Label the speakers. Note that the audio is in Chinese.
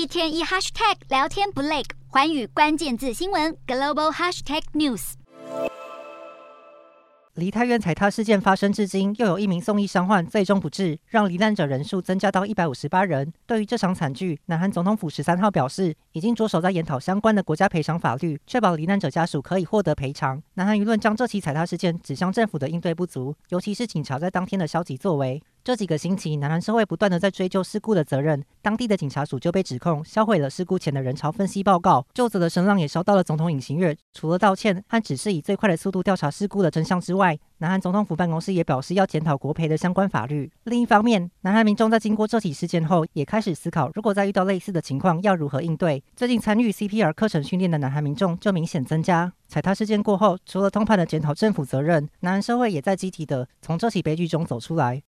Speaker 1: 一天一 hashtag 聊天不累，寰宇关键字新闻 global hashtag news。
Speaker 2: 梨泰院踩踏事件发生至今，又有一名送医伤患最终不治，让罹难者人数增加到一百五十八人。对于这场惨剧，南韩总统府十三号表示，已经着手在研讨相关的国家赔偿法律，确保罹难者家属可以获得赔偿。南韩舆论将这起踩踏事件指向政府的应对不足，尤其是警察在当天的消极作为。这几个星期，南韩社会不断地在追究事故的责任，当地的警察署就被指控销毁了事故前的人潮分析报告，究责的声浪也烧到了总统尹锡悦。除了道歉和指示以最快的速度调查事故的真相之外，南韩总统府办公室也表示要检讨国赔的相关法律。另一方面，南韩民众在经过这起事件后，也开始思考，如果再遇到类似的情况，要如何应对。最近参与 CPR 课程训练的南韩民众就明显增加。踩踏事件过后，除了通判的检讨政府责任，南韩社会也在积极地从这起悲剧中走出来。